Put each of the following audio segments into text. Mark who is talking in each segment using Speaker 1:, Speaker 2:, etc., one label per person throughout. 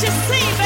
Speaker 1: just sing.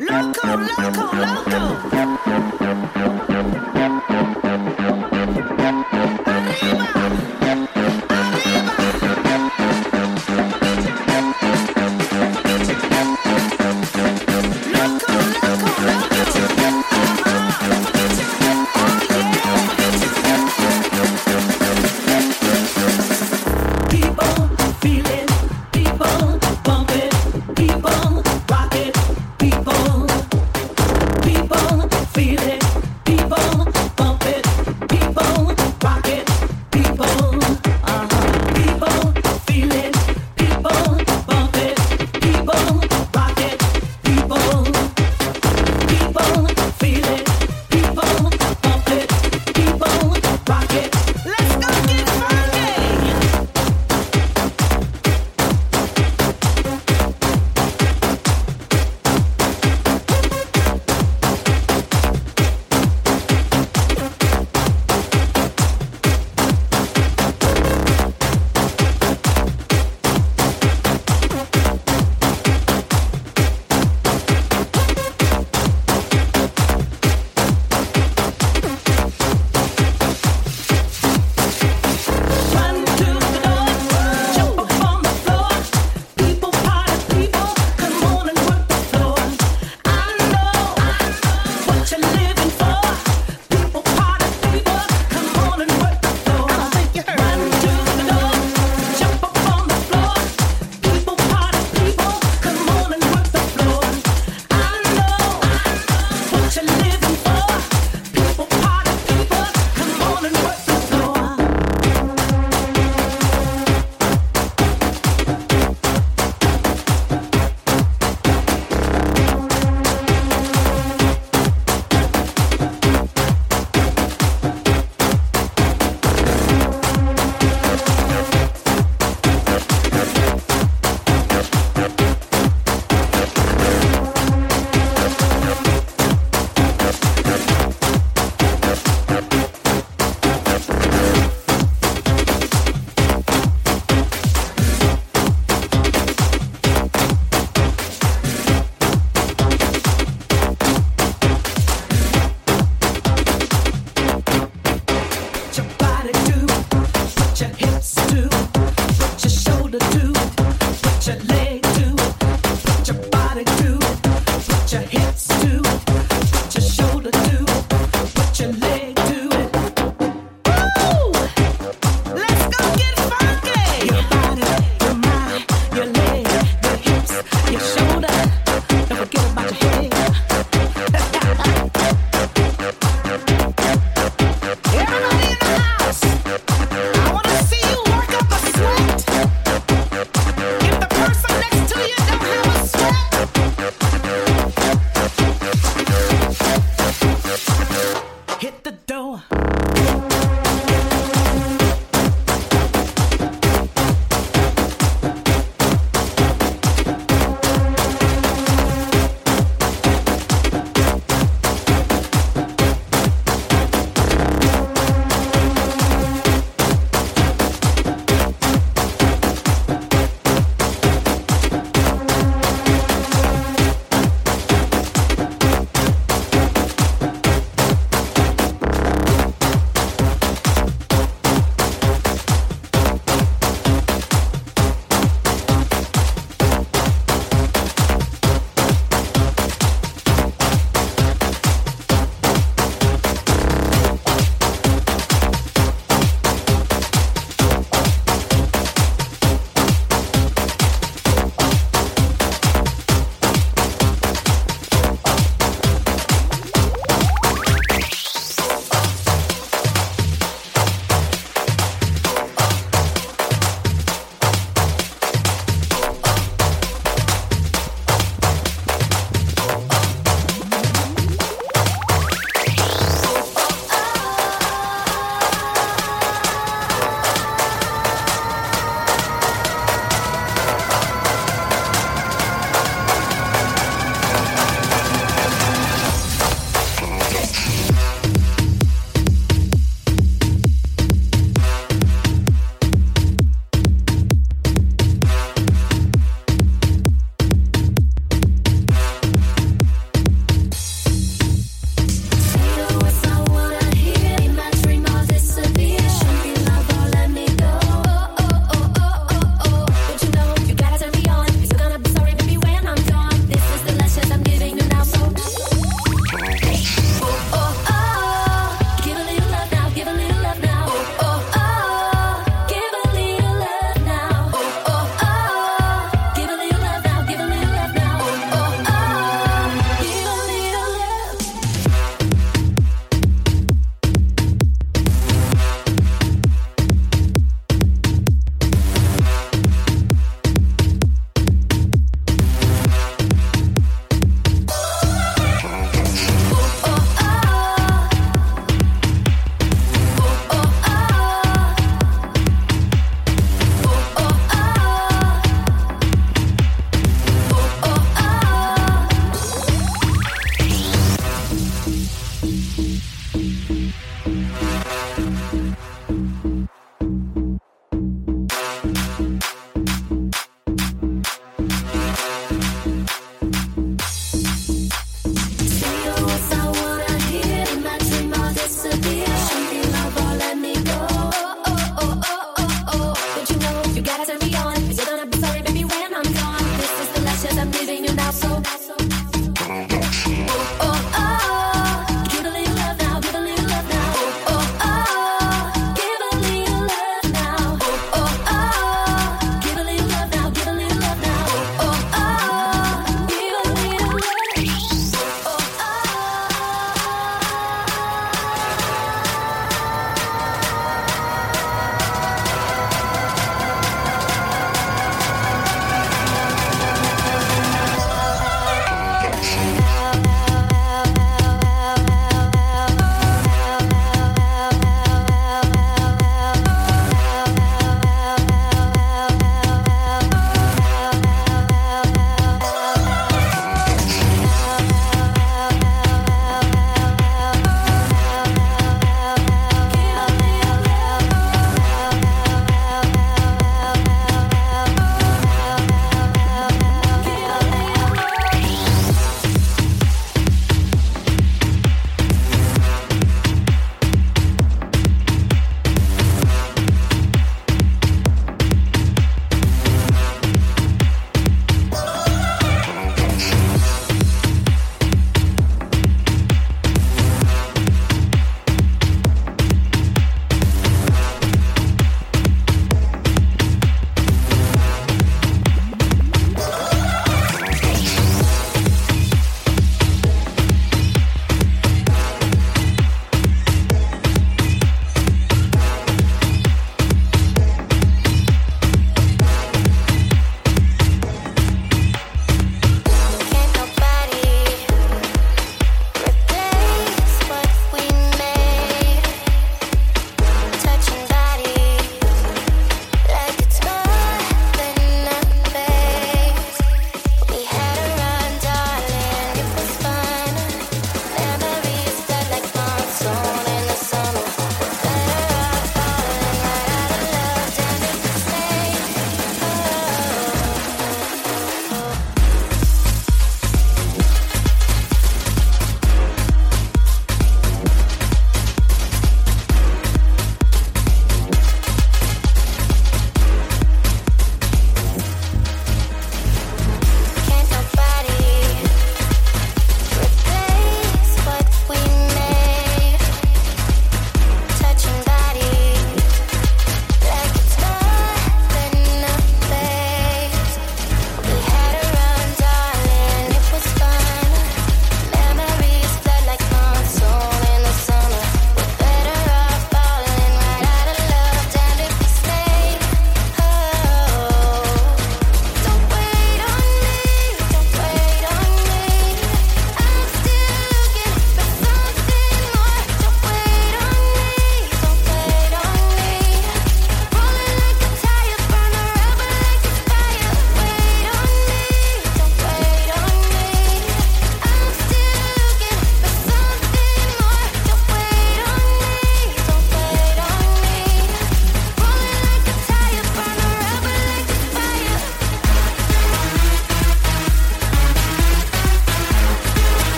Speaker 1: Loco, loco, loco.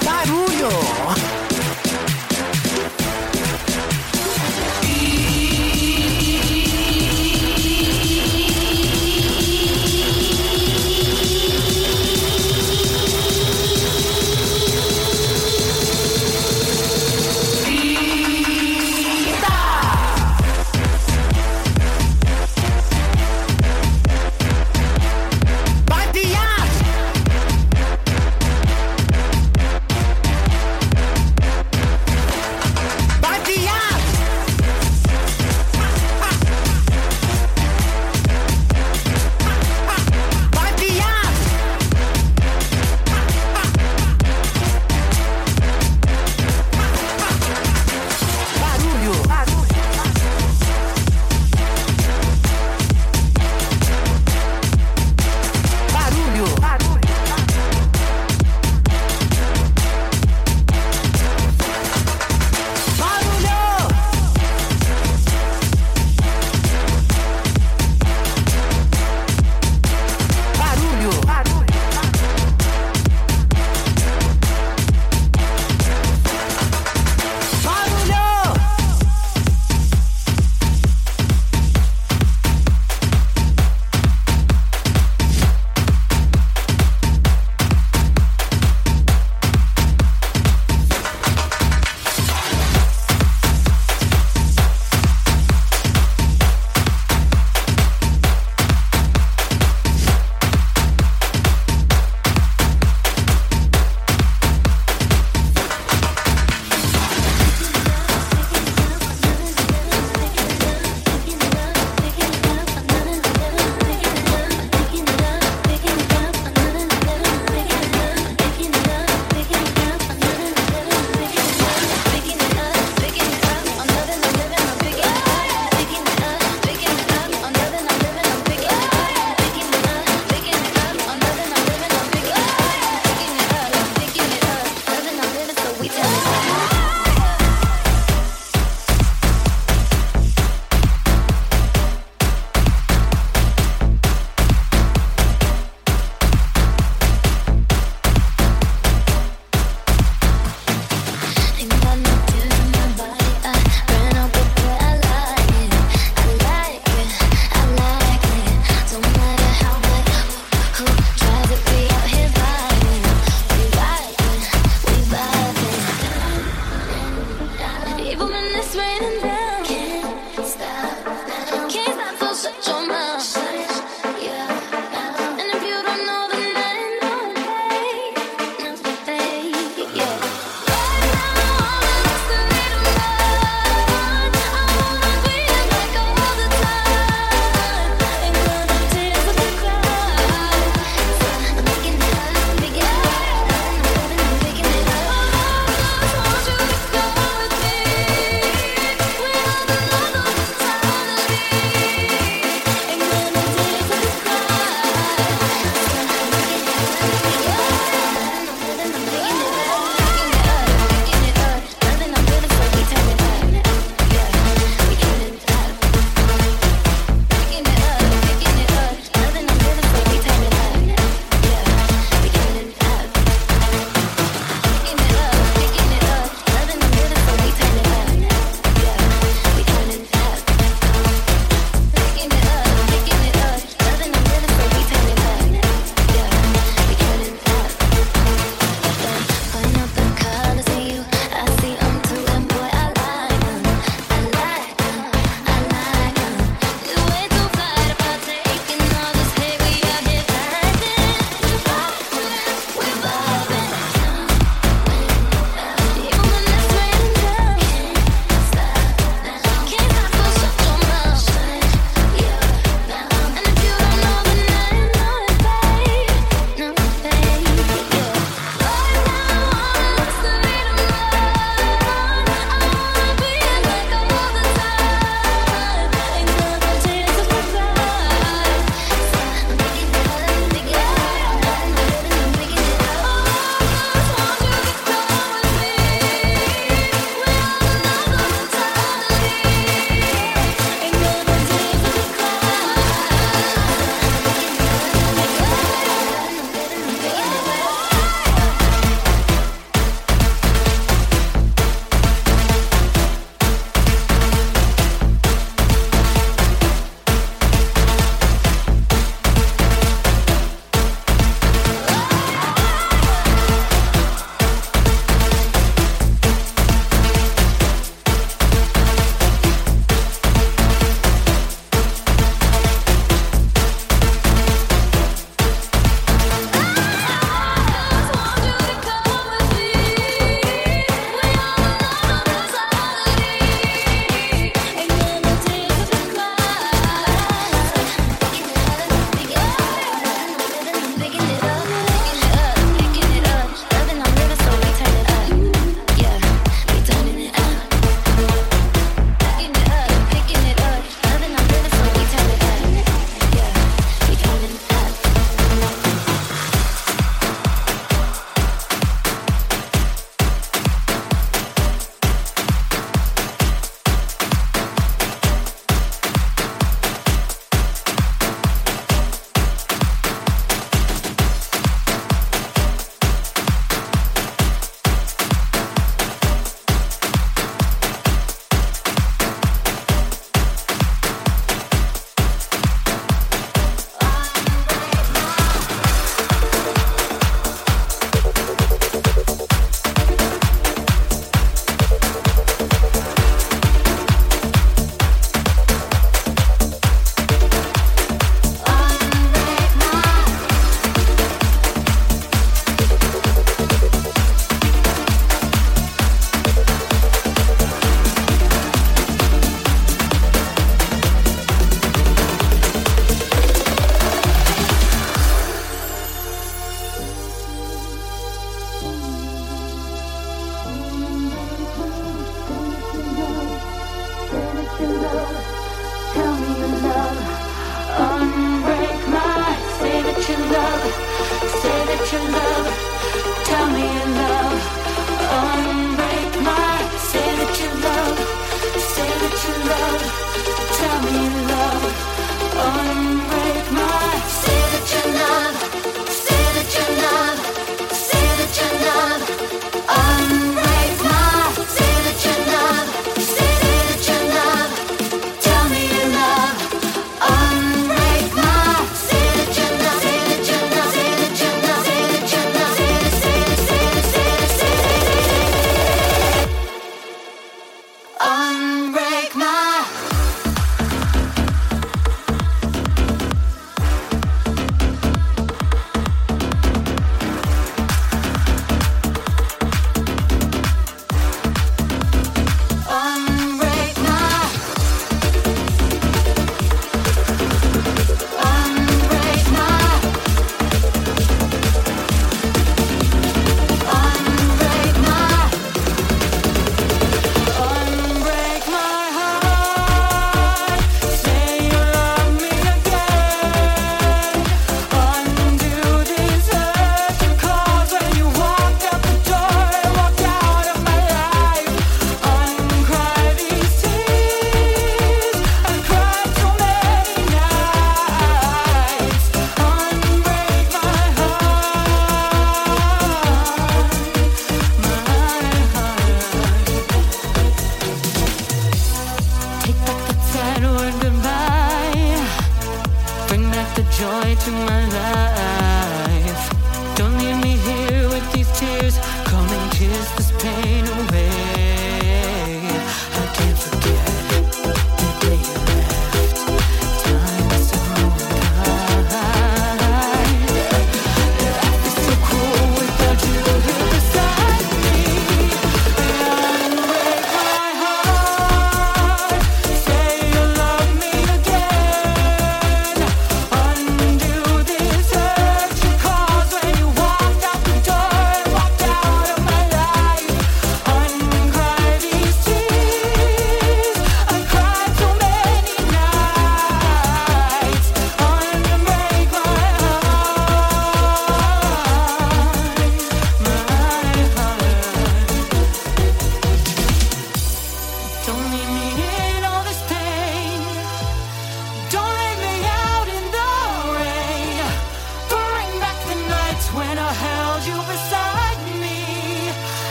Speaker 1: Bye.